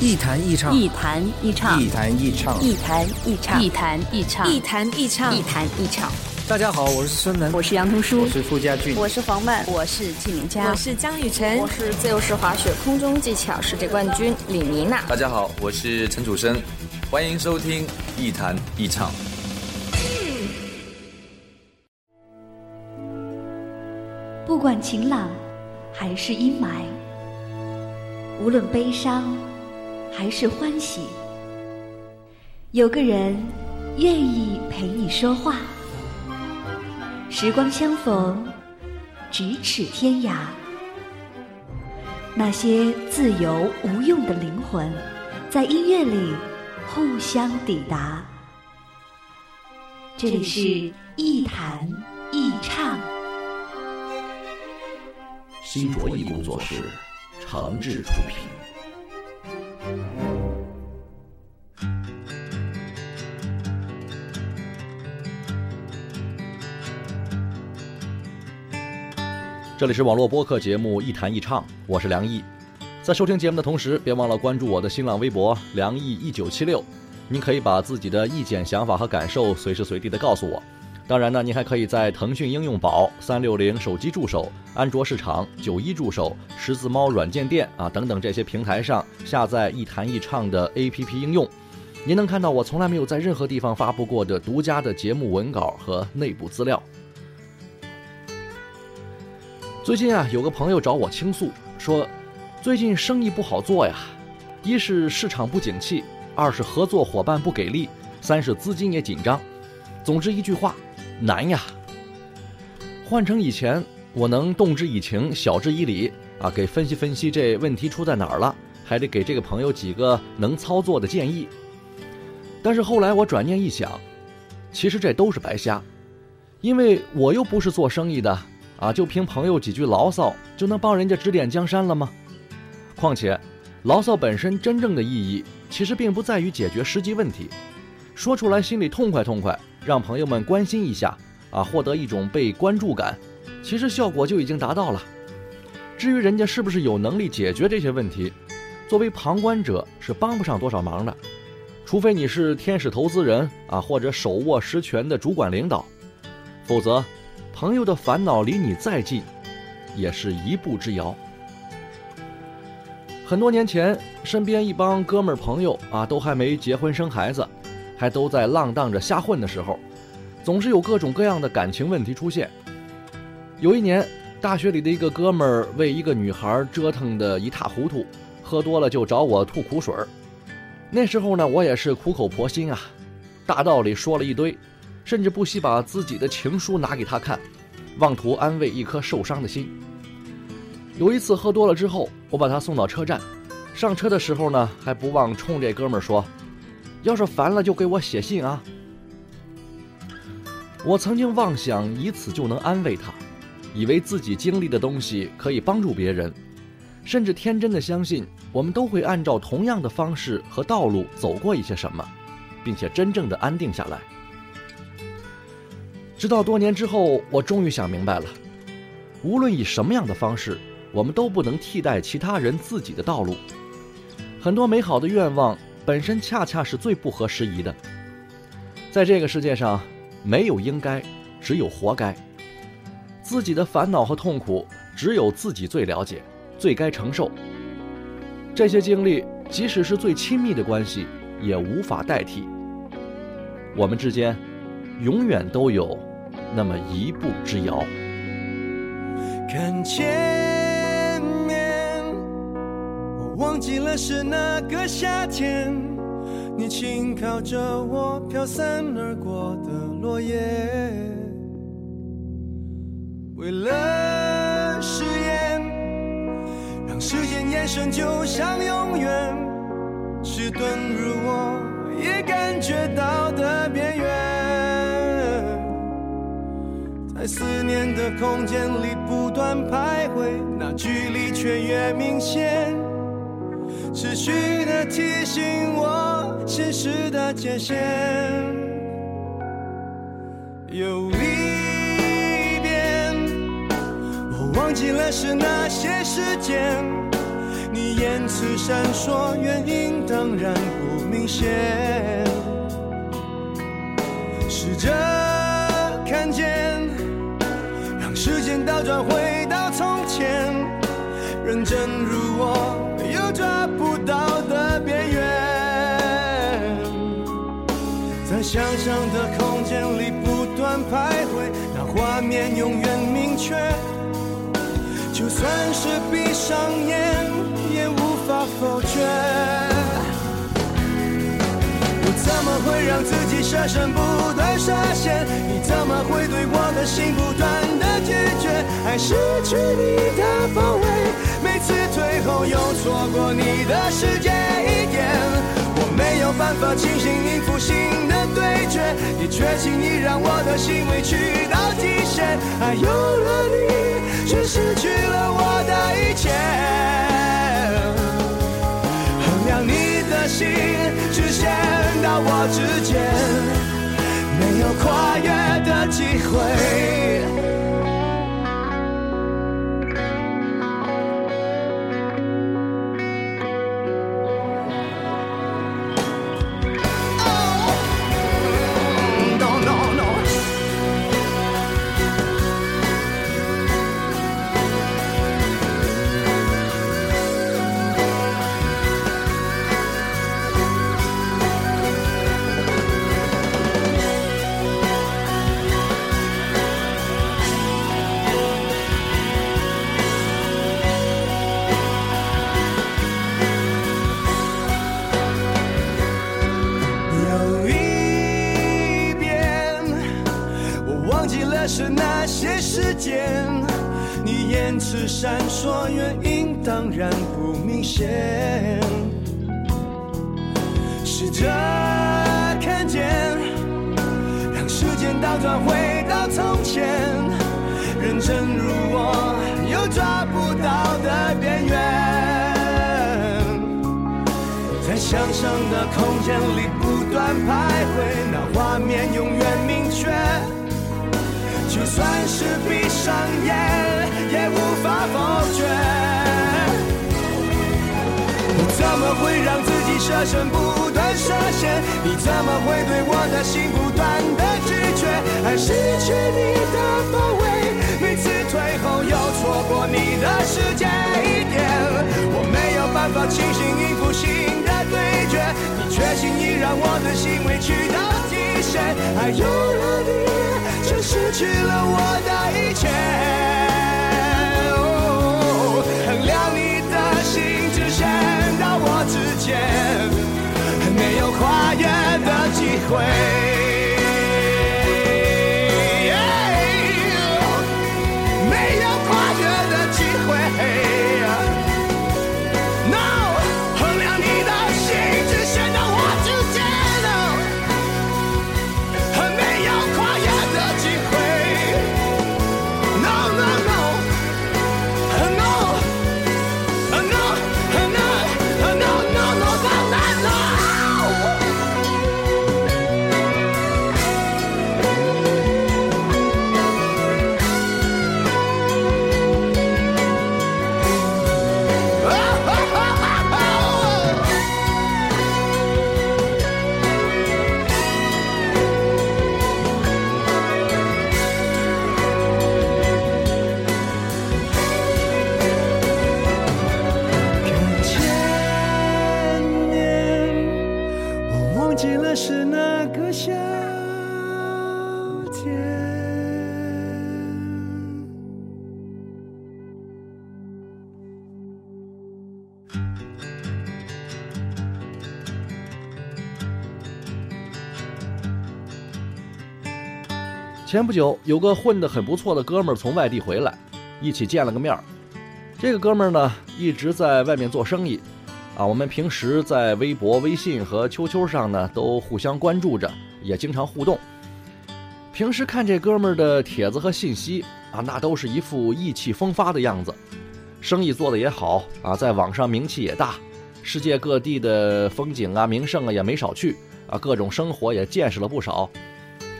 一弹一唱，一弹一唱，一弹一唱，一弹一唱，一弹一唱，一弹一唱，一弹一唱。大家好，我是孙楠，我是杨彤书，我是傅家俊，我是黄曼，我是纪敏佳，我是江雨晨，我是自由式滑雪空中技巧世界冠军李妮娜。大家好，我是陈楚生，欢迎收听一弹一唱。不管晴朗还是阴霾，无论悲伤还是欢喜，有个人愿意陪你说话。时光相逢，咫尺天涯。那些自由无用的灵魂，在音乐里互相抵达。这里是一弹一唱。新卓艺工作室，诚挚出品。这里是网络播客节目《一弹一唱》，我是梁毅。在收听节目的同时，别忘了关注我的新浪微博“梁毅一九七六”，您可以把自己的意见、想法和感受随时随地的告诉我。当然呢，您还可以在腾讯应用宝、三六零手机助手、安卓市场、九一助手、十字猫软件店啊等等这些平台上下载一弹一唱的 APP 应用，您能看到我从来没有在任何地方发布过的独家的节目文稿和内部资料。最近啊，有个朋友找我倾诉，说最近生意不好做呀，一是市场不景气，二是合作伙伴不给力，三是资金也紧张。总之一句话。难呀！换成以前，我能动之以情，晓之以理啊，给分析分析这问题出在哪儿了，还得给这个朋友几个能操作的建议。但是后来我转念一想，其实这都是白瞎，因为我又不是做生意的啊，就凭朋友几句牢骚就能帮人家指点江山了吗？况且，牢骚本身真正的意义，其实并不在于解决实际问题，说出来心里痛快痛快。让朋友们关心一下，啊，获得一种被关注感，其实效果就已经达到了。至于人家是不是有能力解决这些问题，作为旁观者是帮不上多少忙的，除非你是天使投资人啊，或者手握实权的主管领导，否则，朋友的烦恼离你再近，也是一步之遥。很多年前，身边一帮哥们儿朋友啊，都还没结婚生孩子。还都在浪荡着瞎混的时候，总是有各种各样的感情问题出现。有一年，大学里的一个哥们儿为一个女孩折腾得一塌糊涂，喝多了就找我吐苦水儿。那时候呢，我也是苦口婆心啊，大道理说了一堆，甚至不惜把自己的情书拿给他看，妄图安慰一颗受伤的心。有一次喝多了之后，我把他送到车站，上车的时候呢，还不忘冲这哥们儿说。要是烦了就给我写信啊！我曾经妄想以此就能安慰他，以为自己经历的东西可以帮助别人，甚至天真的相信我们都会按照同样的方式和道路走过一些什么，并且真正的安定下来。直到多年之后，我终于想明白了，无论以什么样的方式，我们都不能替代其他人自己的道路。很多美好的愿望。本身恰恰是最不合时宜的。在这个世界上，没有应该，只有活该。自己的烦恼和痛苦，只有自己最了解，最该承受。这些经历，即使是最亲密的关系，也无法代替。我们之间，永远都有那么一步之遥。看前面，我忘记了是哪个夏天。你轻靠着我飘散而过的落叶，为了誓言，让时间延伸，就像永远，迟钝如我也感觉到的边缘，在思念的空间里不断徘徊，那距离却越明显，持续的提醒我。现实的界限，有一遍，我忘记了是哪些时间，你言辞闪烁，原因当然不明显。试着转回到从前，认真如我，又抓不到的边缘，在想象的空间里不断徘徊，那画面永远明确。就算是闭上眼，也无法否决。我怎么会让自己设身不断设限？你怎么会对我的心不断拒绝？爱失去你的包围，每次退后又错过你的世界一点。我没有办法清醒应付新的对决，你却轻易让我的心委屈到极限。爱有了你。却失去了我的一切，衡量你的心只限到我之间，没有跨越的机会。不明显。试着看见，让时间倒转回到从前，认真如我，又抓不到的边缘，在想象的空间里不断徘徊，那画面永远明确。就算是闭上眼，也无法否决。怎么会让自己设身不断设限？你怎么会对我的心不断的拒绝？爱失去你的包围，每次退后又错过你的世界一点。我没有办法清醒应付新的对决，你却轻易让我的心委屈到极限。爱有了你。却失去了我的一切。的前不久，有个混得很不错的哥们儿从外地回来，一起见了个面儿。这个哥们儿呢，一直在外面做生意，啊，我们平时在微博、微信和 QQ 上呢都互相关注着，也经常互动。平时看这哥们儿的帖子和信息啊，那都是一副意气风发的样子，生意做得也好啊，在网上名气也大，世界各地的风景啊、名胜啊也没少去啊，各种生活也见识了不少。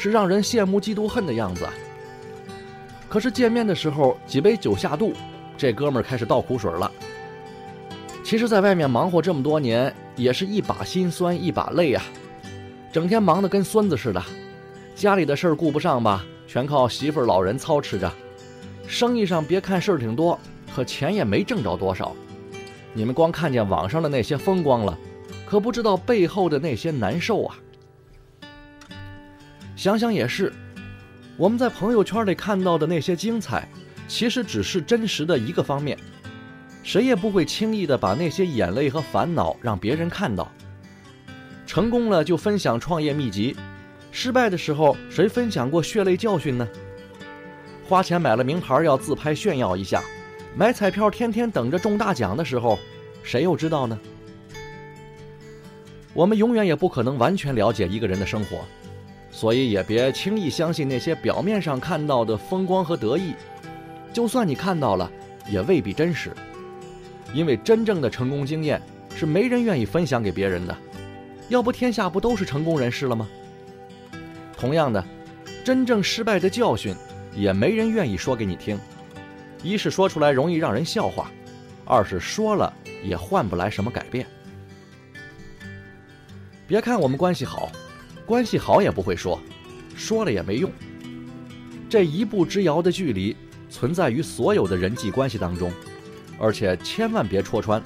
是让人羡慕嫉妒恨的样子。可是见面的时候，几杯酒下肚，这哥们儿开始倒苦水了。其实，在外面忙活这么多年，也是一把辛酸一把泪啊，整天忙得跟孙子似的，家里的事儿顾不上吧，全靠媳妇儿老人操持着。生意上别看事儿挺多，可钱也没挣着多少。你们光看见网上的那些风光了，可不知道背后的那些难受啊。想想也是，我们在朋友圈里看到的那些精彩，其实只是真实的一个方面。谁也不会轻易的把那些眼泪和烦恼让别人看到。成功了就分享创业秘籍，失败的时候谁分享过血泪教训呢？花钱买了名牌要自拍炫耀一下，买彩票天天等着中大奖的时候，谁又知道呢？我们永远也不可能完全了解一个人的生活。所以也别轻易相信那些表面上看到的风光和得意，就算你看到了，也未必真实。因为真正的成功经验是没人愿意分享给别人的，要不天下不都是成功人士了吗？同样的，真正失败的教训，也没人愿意说给你听。一是说出来容易让人笑话，二是说了也换不来什么改变。别看我们关系好。关系好也不会说，说了也没用。这一步之遥的距离存在于所有的人际关系当中，而且千万别戳穿。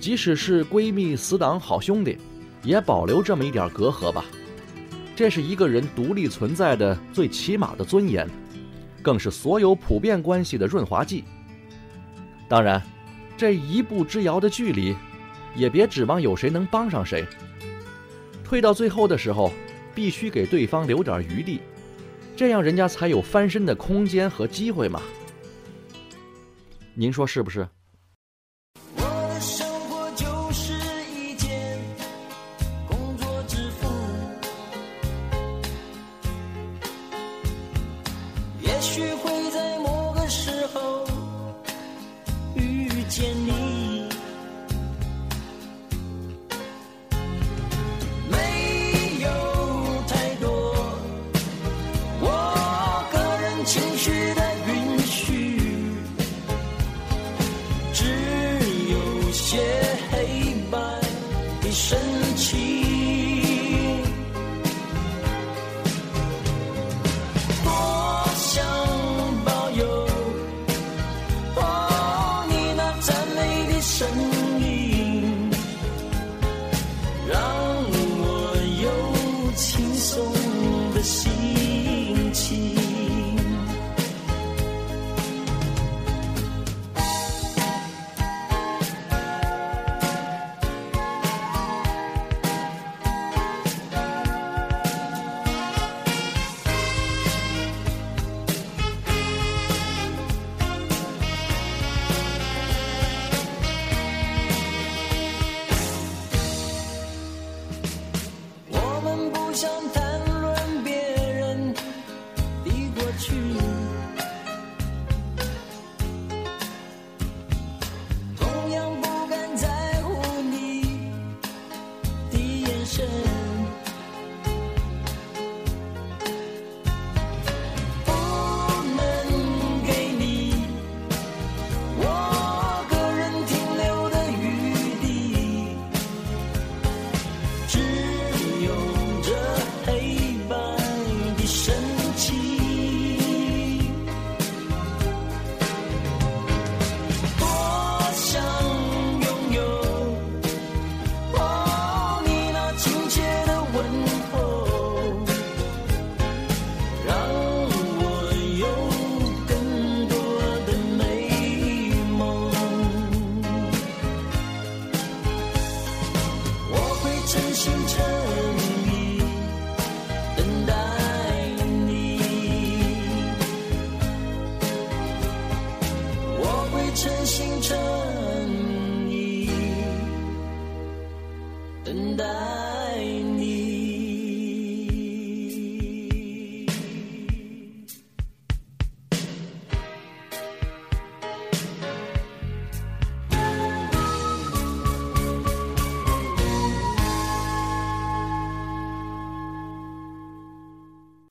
即使是闺蜜、死党、好兄弟，也保留这么一点隔阂吧。这是一个人独立存在的最起码的尊严，更是所有普遍关系的润滑剂。当然，这一步之遥的距离，也别指望有谁能帮上谁。退到最后的时候，必须给对方留点余地，这样人家才有翻身的空间和机会嘛。您说是不是？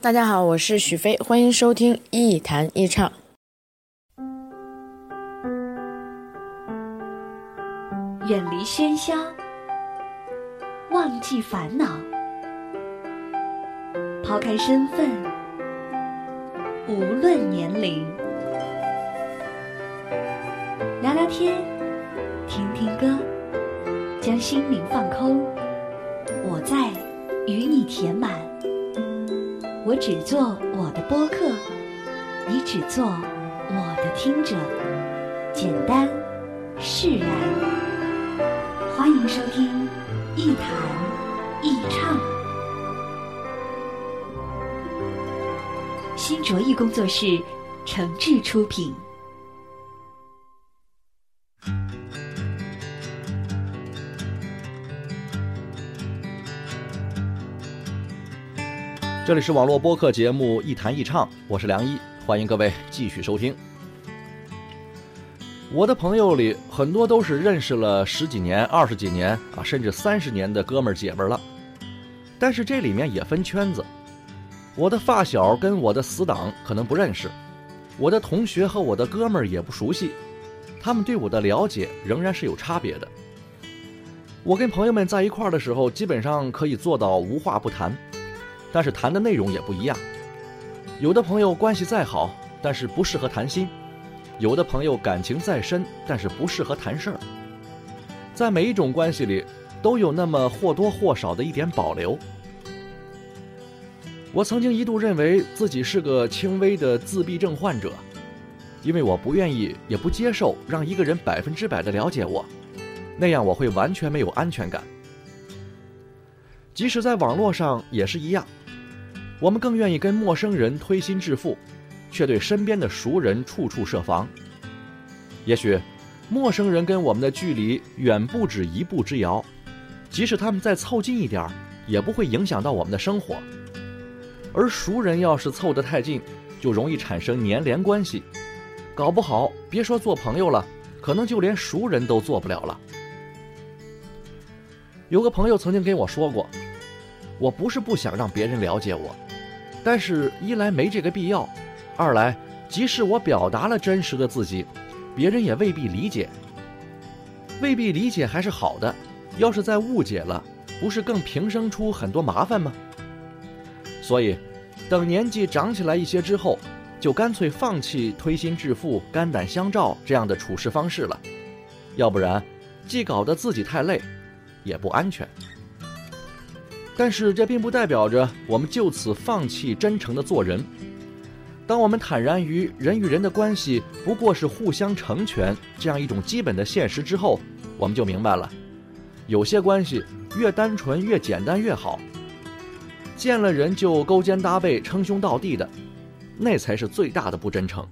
大家好，我是许飞，欢迎收听一谈一唱。远离喧嚣，忘记烦恼，抛开身份，无论年龄，聊聊天，听听歌，将心灵放空。我在与你填满，我只做我的播客，你只做我的听者，简单释然。欢迎收听《一谈一唱》，新卓艺工作室诚挚出品。这里是网络播客节目《一谈一唱》，我是梁一，欢迎各位继续收听。我的朋友里很多都是认识了十几年、二十几年啊，甚至三十年的哥们儿姐们儿了。但是这里面也分圈子，我的发小跟我的死党可能不认识，我的同学和我的哥们儿也不熟悉，他们对我的了解仍然是有差别的。我跟朋友们在一块儿的时候，基本上可以做到无话不谈。但是谈的内容也不一样，有的朋友关系再好，但是不适合谈心；有的朋友感情再深，但是不适合谈事儿。在每一种关系里，都有那么或多或少的一点保留。我曾经一度认为自己是个轻微的自闭症患者，因为我不愿意也不接受让一个人百分之百的了解我，那样我会完全没有安全感。即使在网络上也是一样。我们更愿意跟陌生人推心置腹，却对身边的熟人处处设防。也许，陌生人跟我们的距离远不止一步之遥，即使他们再凑近一点儿，也不会影响到我们的生活。而熟人要是凑得太近，就容易产生黏连关系，搞不好别说做朋友了，可能就连熟人都做不了了。有个朋友曾经跟我说过，我不是不想让别人了解我。但是，一来没这个必要，二来，即使我表达了真实的自己，别人也未必理解。未必理解还是好的，要是再误解了，不是更平生出很多麻烦吗？所以，等年纪长起来一些之后，就干脆放弃推心置腹、肝胆相照这样的处事方式了。要不然，既搞得自己太累，也不安全。但是这并不代表着我们就此放弃真诚的做人。当我们坦然于人与人的关系不过是互相成全这样一种基本的现实之后，我们就明白了，有些关系越单纯越简单越好。见了人就勾肩搭背称兄道弟的，那才是最大的不真诚。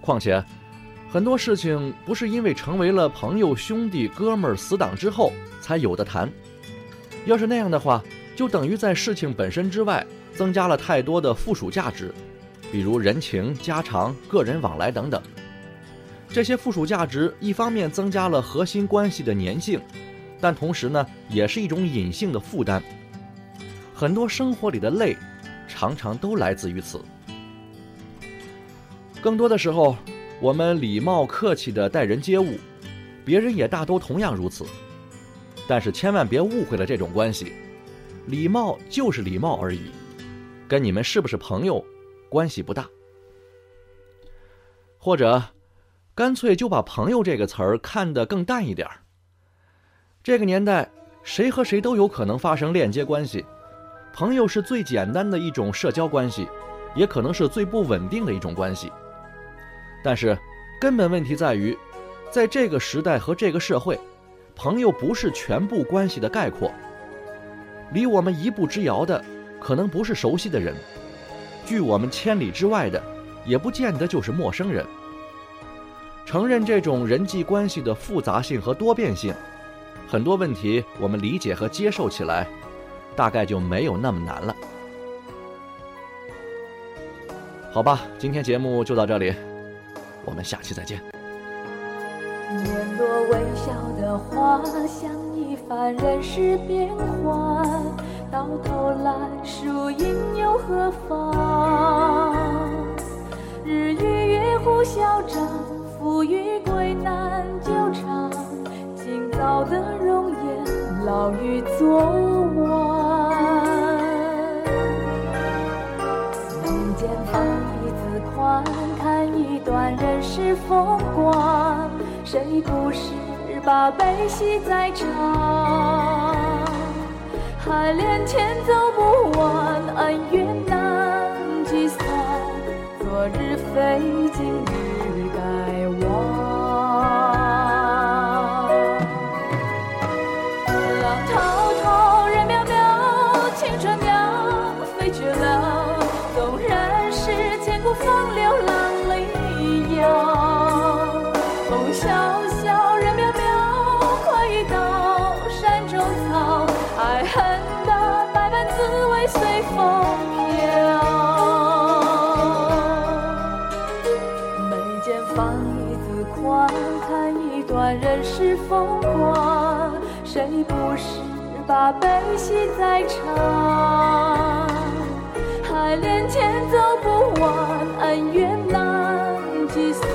况且，很多事情不是因为成为了朋友、兄弟、哥们儿、死党之后才有的谈。要是那样的话，就等于在事情本身之外增加了太多的附属价值，比如人情、家常、个人往来等等。这些附属价值一方面增加了核心关系的粘性，但同时呢，也是一种隐性的负担。很多生活里的累，常常都来自于此。更多的时候，我们礼貌客气地待人接物，别人也大都同样如此。但是千万别误会了这种关系，礼貌就是礼貌而已，跟你们是不是朋友关系不大。或者，干脆就把“朋友”这个词儿看得更淡一点儿。这个年代，谁和谁都有可能发生链接关系，朋友是最简单的一种社交关系，也可能是最不稳定的一种关系。但是，根本问题在于，在这个时代和这个社会。朋友不是全部关系的概括，离我们一步之遥的，可能不是熟悉的人；距我们千里之外的，也不见得就是陌生人。承认这种人际关系的复杂性和多变性，很多问题我们理解和接受起来，大概就没有那么难了。好吧，今天节目就到这里，我们下期再见。多微笑的花，香一番人世变幻，到头来输赢又何妨？日与月互消战，富与贵难久长。好的容颜，老于昨晚。人间放一字宽，看一段人世风光。谁不是把悲喜再尝？海连天走不完，恩怨难计算。昨日非，今日爱恨的百般滋味随风飘。眉间放一字宽，看一段人世风光。谁不是把悲喜在尝？海连天走不完，恩怨难计算。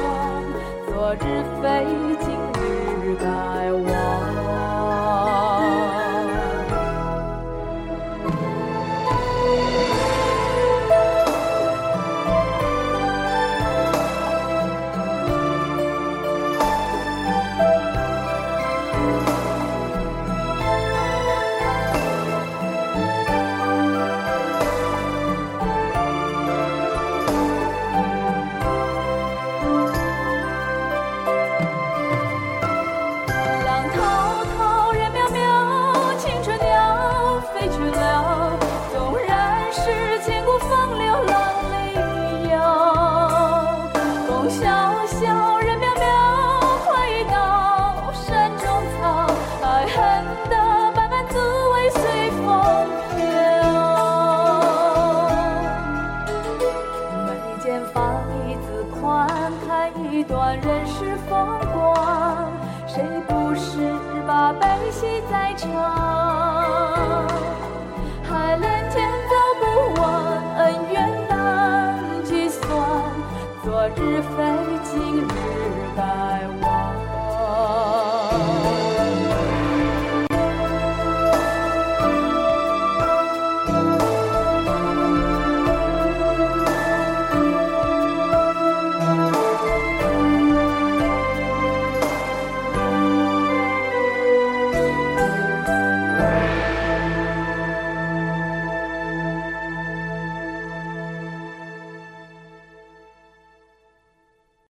昨日非，今日该忘。戏在尝？